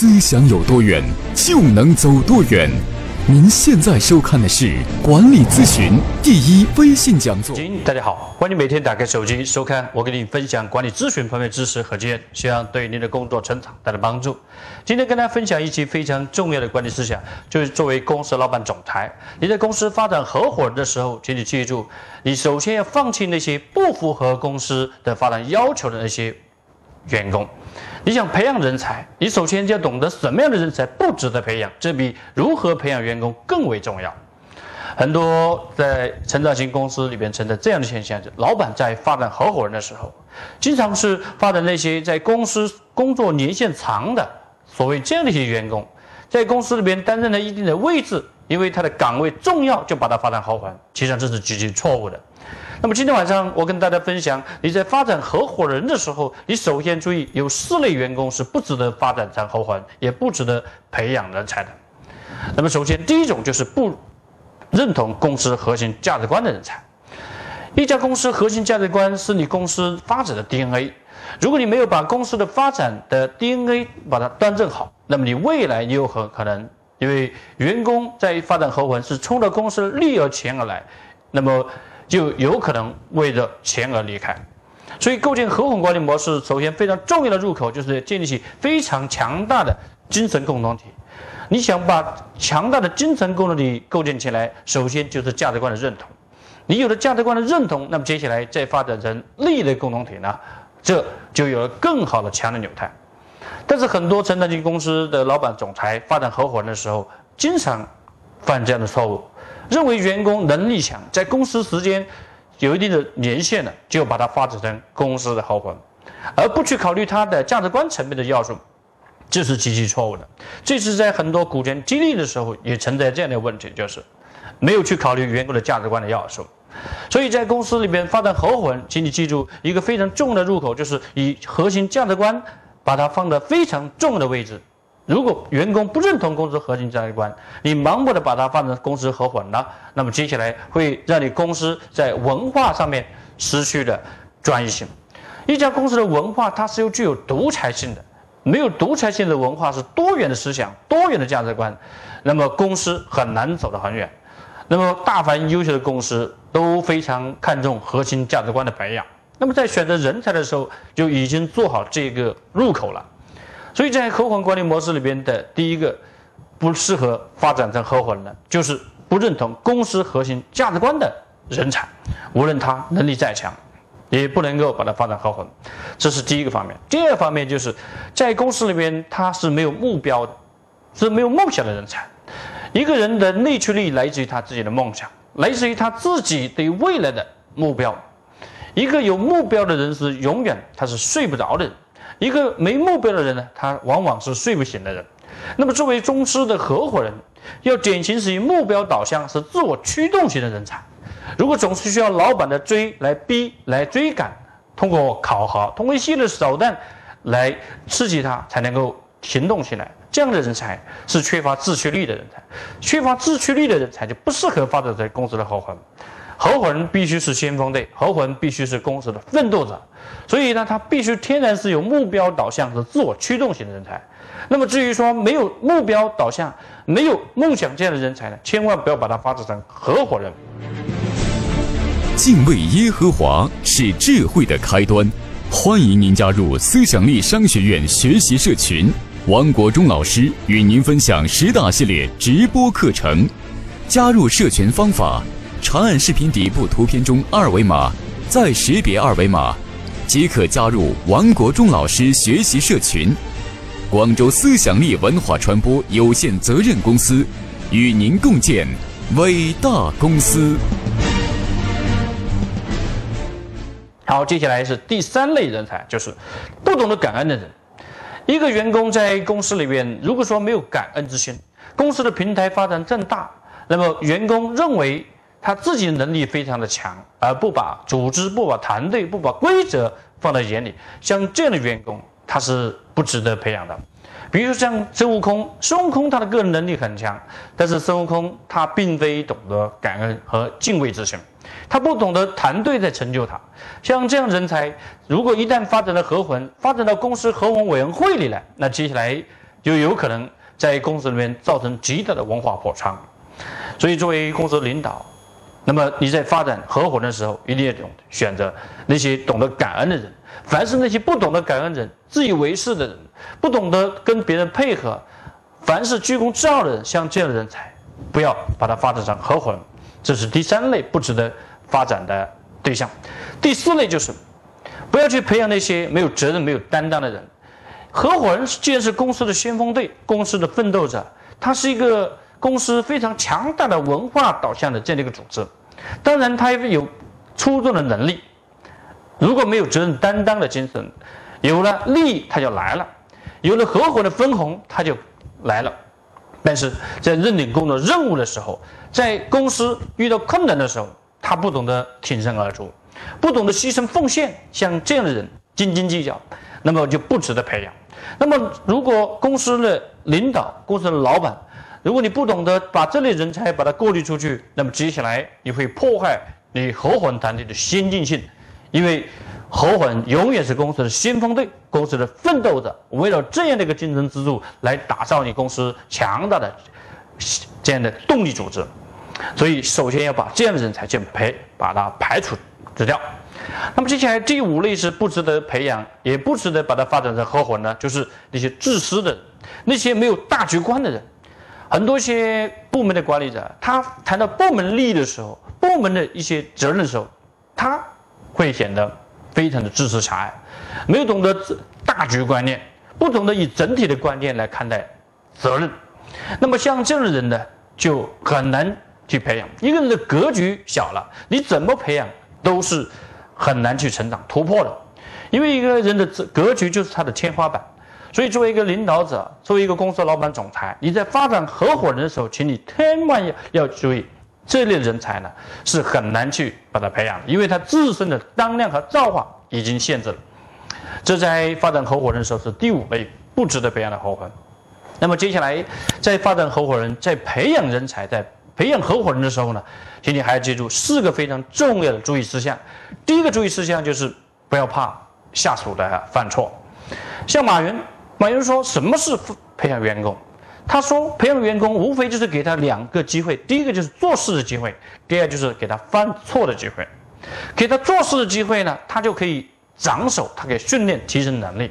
思想有多远，就能走多远。您现在收看的是管理咨询第一微信讲座。大家好，欢迎每天打开手机收看我给你分享管理咨询方面知识和经验，希望对您的工作成长带来帮助。今天跟大家分享一期非常重要的管理思想，就是作为公司老板、总裁，你在公司发展合伙人的时候，请你记住，你首先要放弃那些不符合公司的发展要求的那些员工。你想培养人才，你首先就要懂得什么样的人才不值得培养，这比如何培养员工更为重要。很多在成长型公司里边存在这样的现象：，老板在发展合伙人的时候，经常是发展那些在公司工作年限长的所谓这样的一些员工，在公司里边担任了一定的位置，因为他的岗位重要，就把他发展合伙人，其实这是极其错误的。那么今天晚上我跟大家分享，你在发展合伙人的时候，你首先注意有四类员工是不值得发展成合伙人，也不值得培养人才的。那么首先第一种就是不认同公司核心价值观的人才。一家公司核心价值观是你公司发展的 DNA，如果你没有把公司的发展的 DNA 把它端正好，那么你未来你有很可能因为员工在发展合伙人是冲着公司利而钱而来，那么。就有可能为了钱而离开，所以构建合伙管理模式，首先非常重要的入口就是建立起非常强大的精神共同体。你想把强大的精神共同体构建起来，首先就是价值观的认同。你有了价值观的认同，那么接下来再发展成利益的共同体呢，这就有了更好的强的纽带。但是很多成长型公司的老板、总裁发展合伙人的时候，经常犯这样的错误。认为员工能力强，在公司时间有一定的年限了，就把它发展成公司的合伙人，而不去考虑他的价值观层面的要素，这是极其错误的。这是在很多股权激励的时候也存在这样的问题，就是没有去考虑员工的价值观的要素。所以在公司里边发展合伙人，请你记住一个非常重要的入口，就是以核心价值观把它放在非常重要的位置。如果员工不认同公司核心价值观，你盲目的把它放在公司合伙人了，那么接下来会让你公司在文化上面失去了专业性。一家公司的文化它是有具有独裁性的，没有独裁性的文化是多元的思想、多元的价值观，那么公司很难走得很远。那么大凡优秀的公司都非常看重核心价值观的培养，那么在选择人才的时候就已经做好这个入口了。所以在合伙人管理模式里边的第一个不适合发展成合伙人的，就是不认同公司核心价值观的人才，无论他能力再强，也不能够把他发展合伙人。这是第一个方面。第二方面就是在公司里边他是没有目标的，是没有梦想的人才。一个人的内驱力来自于他自己的梦想，来自于他自己对未来的目标。一个有目标的人是永远他是睡不着的人。一个没目标的人呢，他往往是睡不醒的人。那么，作为公司的合伙人，要典型是以目标导向、是自我驱动型的人才。如果总是需要老板的追来逼、来追赶，通过考核、通过一系列手段来刺激他，才能够行动起来，这样的人才是缺乏自驱力的人才。缺乏自驱力的人才就不适合发展在公司的合伙人。合伙人必须是先锋队，合伙人必须是公司的奋斗者，所以呢，他必须天然是有目标导向和自我驱动型的人才。那么至于说没有目标导向、没有梦想这样的人才呢，千万不要把它发展成合伙人。敬畏耶和华是智慧的开端，欢迎您加入思想力商学院学习社群，王国忠老师与您分享十大系列直播课程。加入社群方法。长按视频底部图片中二维码，再识别二维码，即可加入王国忠老师学习社群。广州思想力文化传播有限责任公司，与您共建伟大公司。好，接下来是第三类人才，就是不懂得感恩的人。一个员工在公司里面，如果说没有感恩之心，公司的平台发展正大，那么员工认为。他自己的能力非常的强，而不把组织、不把团队、不把规则放在眼里，像这样的员工，他是不值得培养的。比如像孙悟空，孙悟空他的个人能力很强，但是孙悟空他并非懂得感恩和敬畏之心，他不懂得团队在成就他。像这样人才，如果一旦发展到合伙人，发展到公司合伙委员会里来，那接下来。就有可能在公司里面造成极大的文化破窗。所以，作为公司领导，那么你在发展合伙人的时候，一定要懂选择那些懂得感恩的人。凡是那些不懂得感恩的人、自以为是的人、不懂得跟别人配合，凡是居功自傲的人，像这样的人才，不要把他发展成合伙人。这是第三类不值得发展的对象。第四类就是，不要去培养那些没有责任、没有担当的人。合伙人既然是公司的先锋队、公司的奋斗者，他是一个公司非常强大的文化导向的这样的一个组织。当然，他有出众的能力。如果没有责任担当的精神，有了利益他就来了，有了合伙的分红他就来了。但是在认领工作任务的时候，在公司遇到困难的时候，他不懂得挺身而出，不懂得牺牲奉献，像这样的人斤斤计较，那么就不值得培养。那么，如果公司的领导、公司的老板，如果你不懂得把这类人才把它过滤出去，那么接下来你会破坏你合伙人团队的先进性。因为合伙人永远是公司的先锋队，公司的奋斗者，围绕这样的一个竞争支柱来打造你公司强大的这样的动力组织。所以，首先要把这样的人才先培，把它排除掉。那么接下来第五类是不值得培养，也不值得把它发展成合伙人呢，就是那些自私的，那些没有大局观的人。很多些部门的管理者，他谈到部门利益的时候，部门的一些责任的时候，他。会显得非常的知识狭隘，没有懂得大局观念，不懂得以整体的观念来看待责任。那么像这样的人呢，就很难去培养。一个人的格局小了，你怎么培养都是很难去成长突破的。因为一个人的格局就是他的天花板。所以作为一个领导者，作为一个公司老板、总裁，你在发展合伙人的时候，请你千万要要注意。这类人才呢，是很难去把他培养的，因为他自身的当量和造化已经限制了。这在发展合伙人的时候是第五类不值得培养的合伙人。那么接下来在发展合伙人，在培养人才、在培养合伙人的时候呢，请你还要记住四个非常重要的注意事项。第一个注意事项就是不要怕下属的犯错。像马云，马云说什么是培养员工？他说：“培养员工无非就是给他两个机会，第一个就是做事的机会，第二就是给他犯错的机会。给他做事的机会呢，他就可以长手，他可以训练提升能力。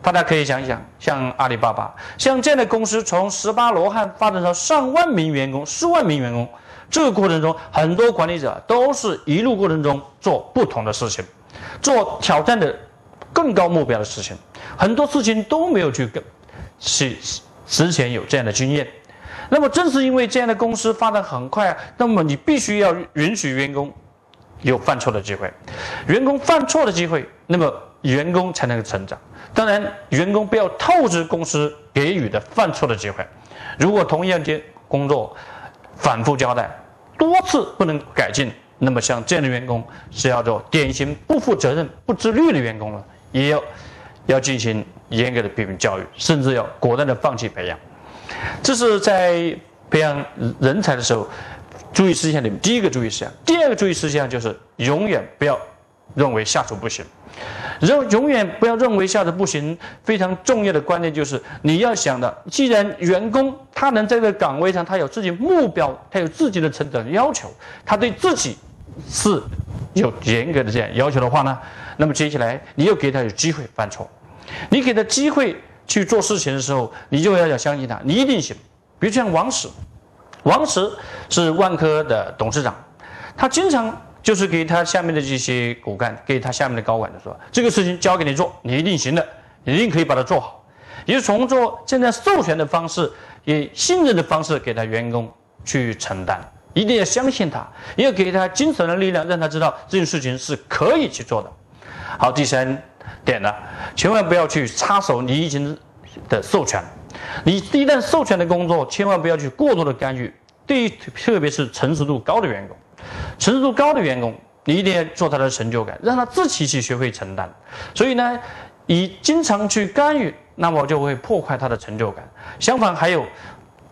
大家可以想一想，像阿里巴巴，像这样的公司，从十八罗汉发展到上万名员工、数万名员工，这个过程中，很多管理者都是一路过程中做不同的事情，做挑战的更高目标的事情，很多事情都没有去跟去。”之前有这样的经验，那么正是因为这样的公司发展很快，那么你必须要允许员工有犯错的机会，员工犯错的机会，那么员工才能够成长。当然，员工不要透支公司给予的犯错的机会。如果同样的工作反复交代，多次不能改进，那么像这样的员工是叫做典型不负责任、不自律的员工了，也要要进行。严格的批评教育，甚至要果断的放弃培养，这是在培养人才的时候注意事项里面第一个注意事项。第二个注意事项就是永远不要认为下属不行，永永远不要认为下属不行。非常重要的观念就是你要想的，既然员工他能在这个岗位上，他有自己目标，他有自己的成长要求，他对自己是有严格的这样要求的话呢，那么接下来你又给他有机会犯错。你给他机会去做事情的时候，你就要要相信他，你一定行。比如像王石，王石是万科的董事长，他经常就是给他下面的这些骨干，给他下面的高管就说：“这个事情交给你做，你一定行的，你一定可以把它做好。”也是从做现在授权的方式，以信任的方式给他员工去承担，一定要相信他，要给他精神的力量，让他知道这件事情是可以去做的。好，第三。点呢，千万不要去插手你已经的授权。你一旦授权的工作，千万不要去过多的干预。对于特别是成熟度高的员工，成熟度高的员工，你一定要做他的成就感，让他自己去学会承担。所以呢，你经常去干预，那么就会破坏他的成就感。相反，还有，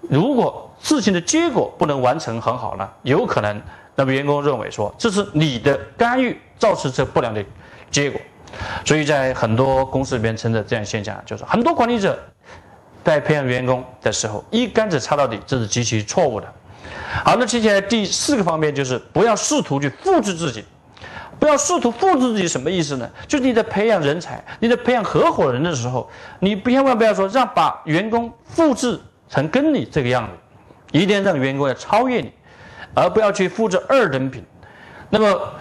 如果事情的结果不能完成很好呢，有可能那么员工认为说这是你的干预造成这不良的结果。所以在很多公司里边存在这样现象，就是很多管理者在培养员工的时候一竿子插到底，这是极其错误的。好，那接下来第四个方面就是不要试图去复制自己，不要试图复制自己什么意思呢？就是你在培养人才，你在培养合伙人的时候，你千万不要说让把员工复制成跟你这个样子，一定要让员工要超越你，而不要去复制二等品。那么，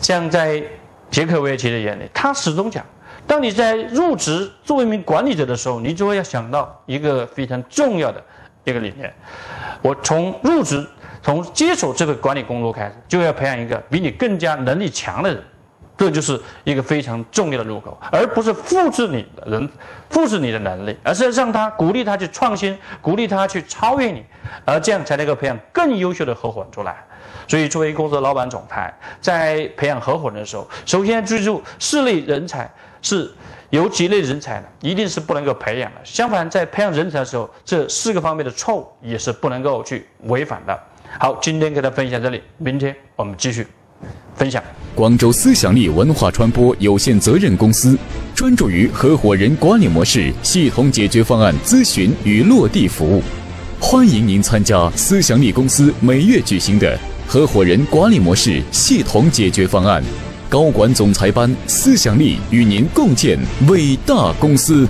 像在杰克韦奇的眼里，他始终讲，当你在入职作为一名管理者的时候，你就会要想到一个非常重要的一个理念。我从入职，从接手这个管理工作开始，就要培养一个比你更加能力强的人，这就是一个非常重要的入口，而不是复制你的人，复制你的能力，而是让他鼓励他去创新，鼓励他去超越你，而这样才能够培养更优秀的合伙人出来。所以，作为公司的老板总裁，在培养合伙人的时候，首先记住四类人才是。有几类人才呢？一定是不能够培养的。相反，在培养人才的时候，这四个方面的错误也是不能够去违反的。好，今天跟大家分享这里，明天我们继续分享。广州思想力文化传播有限责任公司专注于合伙人管理模式系统解决方案咨询与落地服务，欢迎您参加思想力公司每月举行的合伙人管理模式系统解决方案。高管总裁班，思想力与您共建伟大公司。